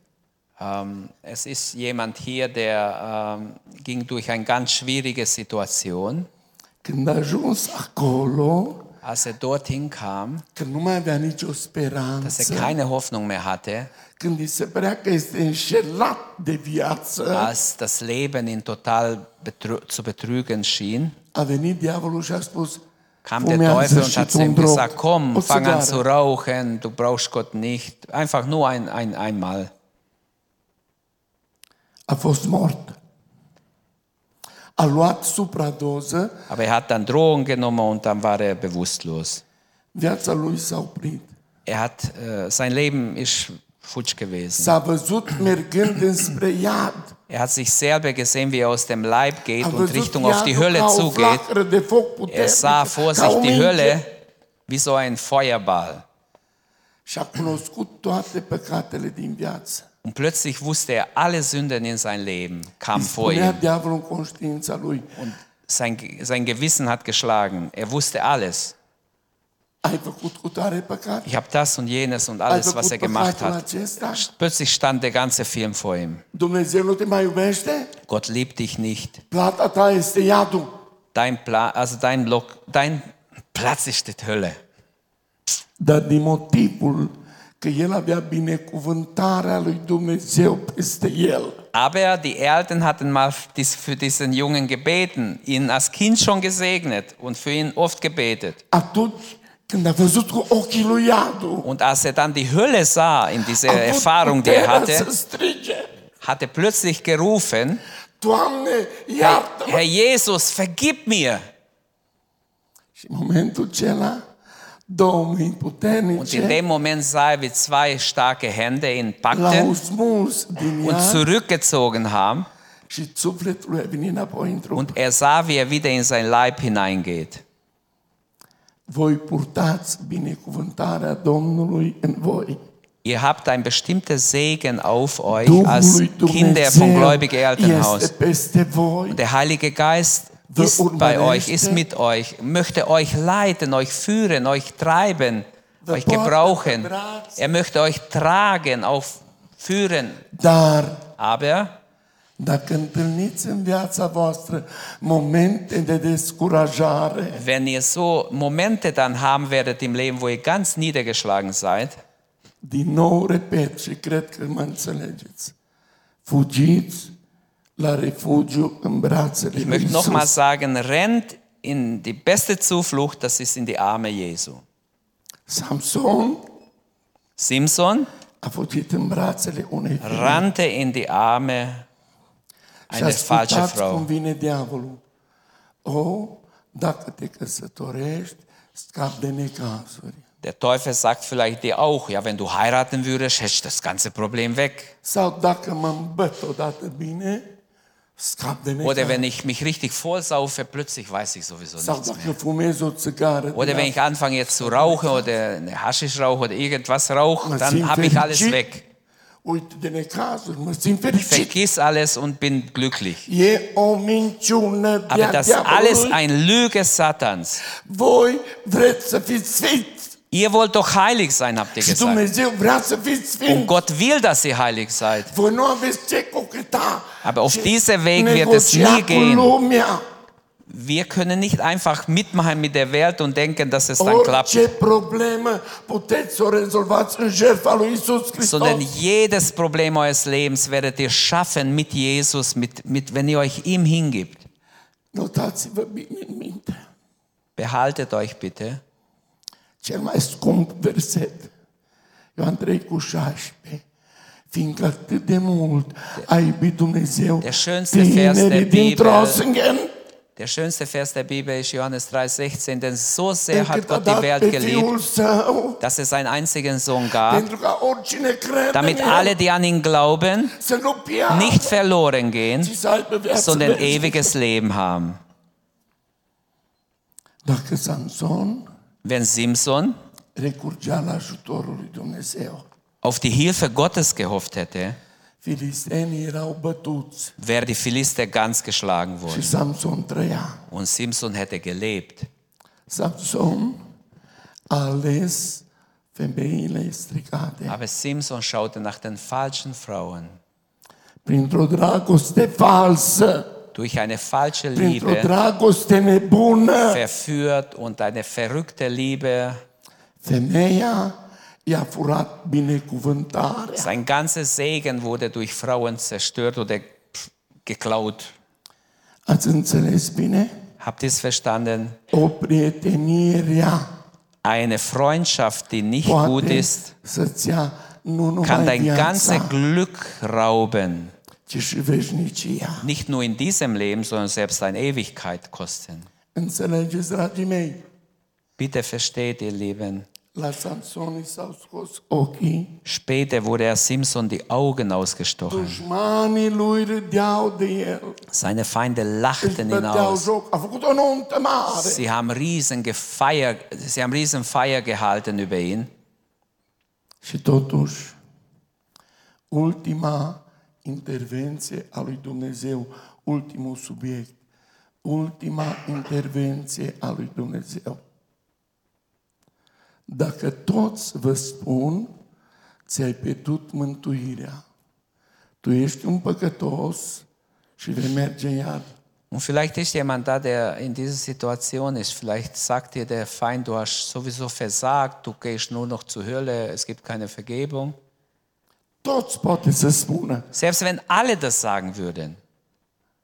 Ähm, es ist jemand hier, der ähm, ging durch eine ganz schwierige Situation. Când a ajuns acolo, als er dorthin kam, că nu mai avea nicio dass er speranță, keine Hoffnung mehr hatte, când îi se părea că este înșelat de viață, als das Leben ihn total betrü zu betrügen schien, a venit diavolul și a spus, kam der Teufel und hat zu ihm gesagt, komm, fang an zu rauchen, du brauchst Gott nicht, einfach nur ein, ein, einmal. A fost mort. A luat supradoză, Aber er hat dann Drogen genommen und dann war er bewusstlos. viața lui s-a oprit. Er hat, äh, sein Leben ist futsch gewesen. S-a văzut mergând înspre iad. Er hat sich selber gesehen, wie er aus dem Leib geht und Richtung auf die Hölle zugeht. Er sah vor sich die. Hölle wie so ein Feuerball. Und plötzlich wusste er, alle Sünden in sein Leben kamen vor ihm. Und sein, sein Gewissen hat geschlagen. Er wusste alles. ai făcut cu tare păcat? Ich habe das und jenes und alles, was er gemacht hat. Plötzlich stand der ganze Film vor ihm. Gott liebt dich nicht. Dein, Pla also dein, Lock, dein Platz ist die Hölle. Dar din motivul că el avea binecuvântarea lui Dumnezeu peste el. Aber die Eltern hatten mal für diesen Jungen gebeten, ihn als Kind schon gesegnet und für ihn oft gebetet. Atunci Und als er dann die Hölle sah in dieser Erfahrung, die er hatte, hat er plötzlich gerufen, Herr, Herr Jesus, vergib mir. Und in dem Moment sah er, wie zwei starke Hände ihn packten und zurückgezogen haben. Und er sah, wie er wieder in sein Leib hineingeht. Voi purtați binecuvântarea Domnului în voi. Ihr habt ein bestimmtes Segen auf euch als Kinder vom gläubigen Elternhaus. Und der Heilige Geist ist bei euch, ist mit euch, möchte euch leiten, euch führen, euch treiben, euch gebrauchen. Er möchte euch tragen, auch führen. Aber dacă întâlniți în viața voastră momente de descurajare, wenn ihr so Momente dann haben werdet im Leben, wo ihr ganz niedergeschlagen seid, din nou repet și cred că mă înțelegeți, fugiți la refugiu în brațele ich lui möchte nochmal Isus. sagen, rennt in die beste Zuflucht, das ist in die Arme Jesu. Samson Simson a fugit în brațele unei femei rannte in die Arme ascultați cum Frau. vine diavolul. O, dacă te căsătorești, scap de necazuri. Der Teufel sagt vielleicht dir auch, ja, wenn du heiraten würdest, hättest du das ganze Problem weg. Sau dacă mă îmbăt odată bine, scap de Oder wenn ich mich richtig vollsaufe, plötzlich weiß ich sowieso Sau nichts mehr. dacă fumez o țigară, Oder wenn ich anfange jetzt zu rauchen oder eine Haschisch rauche oder irgendwas rauche, dann habe ich alles weg. Ich vergiss alles und bin glücklich. Aber das alles ein Lüge Satans. Ihr wollt doch heilig sein, habt ihr gesagt. Und. Gott will, dass ihr heilig seid. Aber auf ce diese Weg wird es nie gehen. Wir können nicht einfach mitmachen mit der Welt und denken, dass es dann klappt. Sondern jedes Problem eures Lebens werdet ihr schaffen mit Jesus, mit, mit, wenn ihr euch ihm hingibt. Behaltet euch bitte. Cel mai scump verset. Ioan 3 cu 16. Fiindcă atât de mult a iubit Dumnezeu Der schönste vers der tinerii din Bibel. Der schönste Vers der Bibel ist Johannes 3,16, denn so sehr hat Gott die Welt geliebt, dass er seinen einzigen Sohn gab, damit alle, die an ihn glauben, nicht verloren gehen, sondern ewiges Leben haben. Wenn Simson auf die Hilfe Gottes gehofft hätte, wäre die Philister ganz geschlagen worden. Samson. Und Simson hätte gelebt. Samson a ales femeile stricate Aber Simson schaute nach den falschen Frauen. durch eine falsche Liebe verführt und eine verrückte Liebe femeia. Sein ganzes Segen wurde durch Frauen zerstört oder geklaut. Ați înțeles bine? Habt ihr es verstanden? O prietenie rea Eine Freundschaft, die nicht gut ist, kann dein ganze viața, Glück rauben. Nicht nur in diesem Leben, sondern selbst deine Ewigkeit kosten. Bitte versteht, ihr Lieben. Später wurde er Simson die Augen ausgestochen. Seine Feinde lachten ihn aus. Sie haben riesen gefeier, sie haben riesen Feier gehalten über ihn. Și totuși, ultima intervenție a lui Dumnezeu, ultimul subiect, ultima intervenție a lui Dumnezeu. Dacă toți vă spun, ți-ai pierdut mântuirea. Tu ești un păcătos și vei merge iar. Und vielleicht ist jemand da, der in dieser Situation ist. Vielleicht sagt dir der Feind, du hast sowieso versagt, du gehst nur noch zur Hölle, es gibt keine Vergebung. Toți poate să spună. Selbst wenn alle das sagen würden,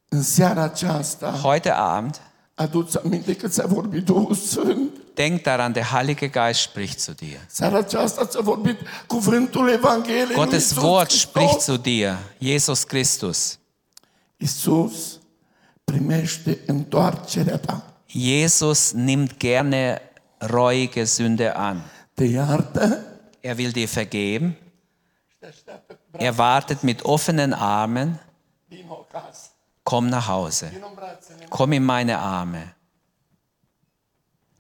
În seara aceasta, heute Abend, adu-ți aminte că ți-a vorbit Duhul Sfânt. Denk daran, der Heilige Geist spricht zu dir. Gottes Wort spricht zu dir, Jesus Christus. Jesus nimmt gerne reuige Sünde an. Er will dir vergeben. Er wartet mit offenen Armen. Komm nach Hause. Komm in meine Arme.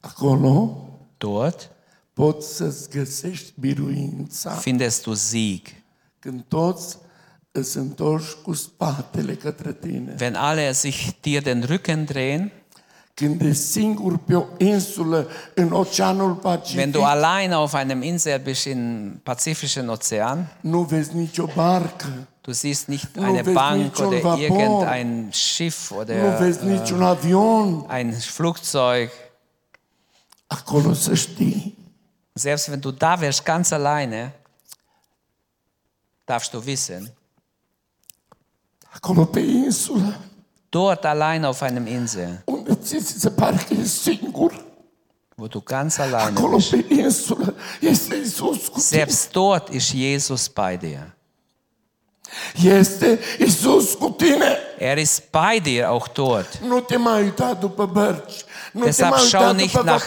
Acolo Dort poți să-ți găsești biruința findest du Sieg. când toți îți întorci cu spatele către tine. Wenn alle sich dir den Rücken drehen, Când ești singur pe o insulă în Oceanul wenn Pacific, du allein auf einem Insel bist im Pazifischen Ozean, nu vezi nicio barcă, du siehst nicht Nu eine Bank oder Vapor. irgendein Schiff nu oder vezi niciun avion. ein Flugzeug. Acolo să știi, Selbst wenn du da wärst, ganz alleine, darfst du wissen, acolo pe insulă, dort allein auf einem Insel, unde ți se pare că ești singur, wo du ganz alleine acolo bist, pe insulă este Iisus cu selbst dort ist Jesus bei dir. Este Iisus cu tine. Er ist bei dir auch dort. Deshalb schau nicht nach.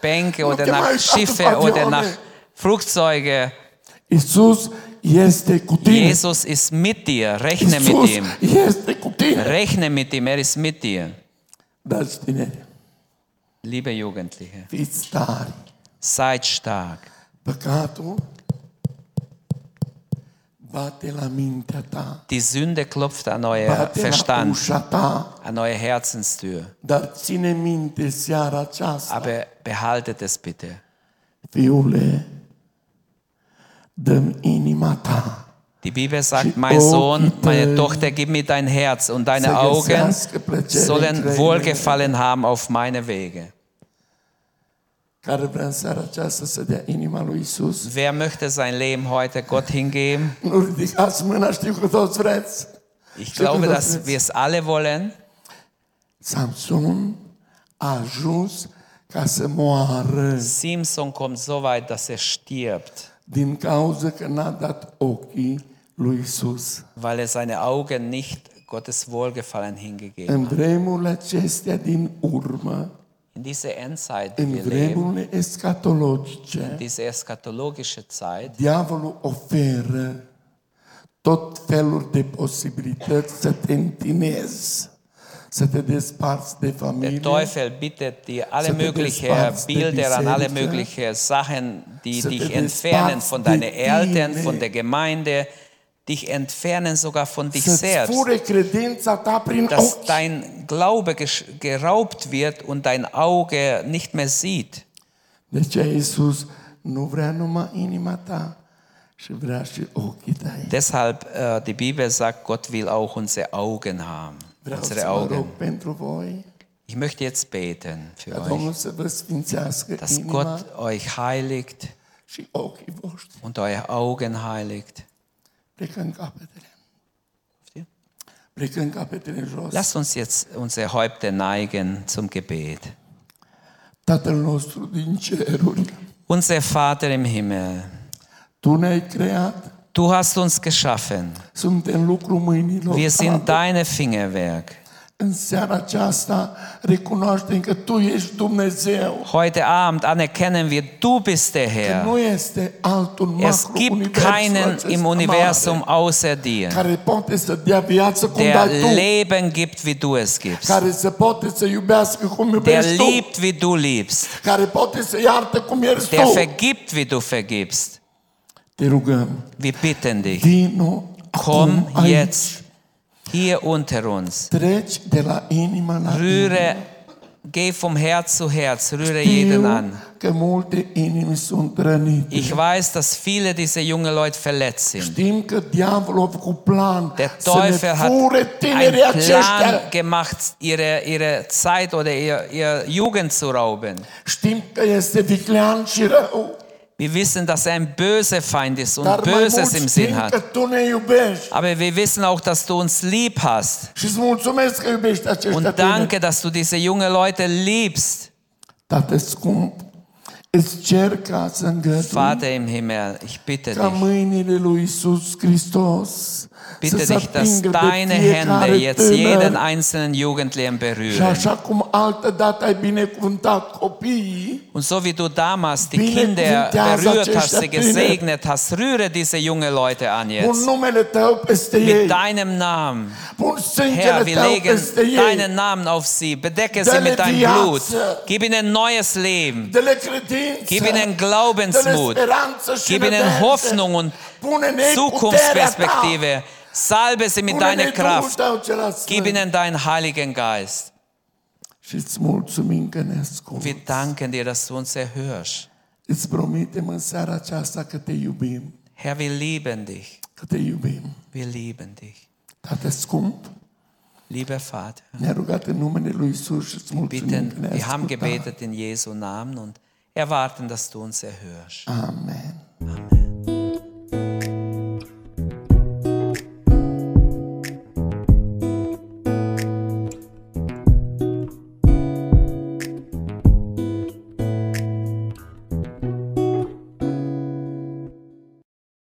Bänke oder nach Schiffe oder nach Flugzeuge. Jesus ist mit dir. Rechne mit ihm. Rechne mit ihm. Er ist mit dir. Liebe Jugendliche, seid stark. Die Sünde klopft an euer Verstand, an eure Herzenstür. Aber behaltet es bitte. Die Bibel sagt, mein Sohn, meine Tochter, gib mir dein Herz und deine Augen sollen Wohlgefallen haben auf meine Wege. Care vrea în seara aceasta să dea inima lui Isus. Wer möchte sein Leben heute Gott hingeben? Nu ridicați mâna, știu că toți vreți. Ich glaube, dass wir es alle wollen. Samson a ajuns ca să moară Simson kommt so weit, dass er stirbt, din cauza că n-a dat ochii lui Isus. weil er seine Augen nicht Gottes Wohlgefallen hingegeben În hat. vremurile acestea din urmă, In diese Endzeit, die wir leben, vremurile escatologice, diese eschatologische Zeit, diavolul oferă tot felul de posibilități să te întinezi, să te desparți de Der familie, Teufel bittet dir alle mögliche Bilder an alle mögliche Sachen, die dich entfernen von de deinen Eltern, von der Gemeinde, dich entfernen sogar von dich selbst. Dass dein Glaube geraubt wird und dein Auge nicht mehr sieht. Deshalb, äh, die Bibel sagt, Gott will auch unsere Augen haben. Unsere Augen. Ich möchte jetzt beten für euch, dass Gott euch heiligt und eure Augen heiligt. Plecăm capetele. Plecăm capetele jos. Lasst uns jetzt unsere Häupter neigen zum Gebet. Tatăl nostru din ceruri, Unser Vater im Himmel, Tu ne-ai creat, du hast uns geschaffen. suntem lucru mâinilor Wir sind deine Fingerwerk. În seara aceasta recunoaștem că Tu ești Dumnezeu, Heute Abend anerkennen wir, du bist der Herr. nu este altul Es gibt keinen im Universum außer dir, care poate să dea viață cum der dai Tu, Leben gibt, wie du es gibst, care să poate să iubească cum der iubești Tu, liebt, wie du liebst, care poate să iartă cum ierți der Tu. vergibt, wie du vergibst. Te rugăm, Wir bitten dich, komm jetzt hier unter uns. Rühre, geh vom Herz zu Herz, rühre jeden an. Ich weiß, dass viele dieser junge Leute verletzt sind. Der Teufel hat einen Plan gemacht, ihre, ihre Zeit oder ihr, ihr Jugend zu rauben. Wir wissen, dass er ein böser Feind ist und dar Böses im Sinn hat. Ne. Aber wir wissen auch, dass du uns lieb hast. Und danke, dass du diese junge Leute liebst. Tată scump, îți cer ca să îngădui Vater im Himmel, ich bitte ca dich, mâinile lui Iisus Hristos bitte dich, dass deine Hände jetzt jeden einzelnen Jugendlichen berühren. Und so wie du damals die Kinder berührt hast, sie gesegnet hast, rühre diese junge Leute an jetzt. Mit deinem Namen. Herr, wir legen deinen Namen auf sie, bedecke sie mit deinem. Blut, gib ihnen neues Leben, gib ihnen Glaubensmut, gib ihnen. Hoffnung und Ta. Zukunftsperspektive. Salbe sie mit deiner Duhul Kraft, gib ihnen deinen Heiligen Geist. Ne. Wir danken dir, dass du uns erhörst. Herr, wir lieben dich. Wir lieben dich. Tată scump, Lieber Vater, mulțumim că bitten, wir haben gebetet in Jesu Namen und erwarten, dass du uns erhörst. Amen. Amen. Thank you.